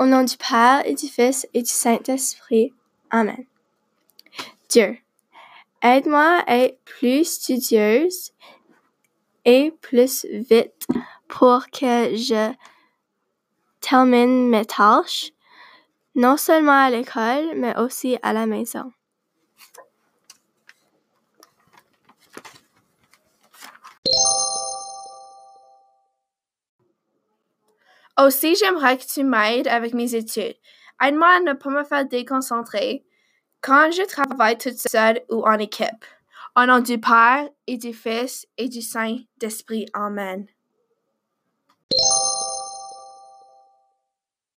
Au nom du Père et du Fils et du Saint-Esprit. Amen. Dieu, aide-moi à être plus studieuse et plus vite pour que je termine mes tâches, non seulement à l'école, mais aussi à la maison. Aussi, j'aimerais que tu m'aides avec mes études. Aide-moi à ne pas me faire déconcentrer quand je travaille toute seule ou en équipe. Au nom du Père et du Fils et du Saint-Esprit. Amen.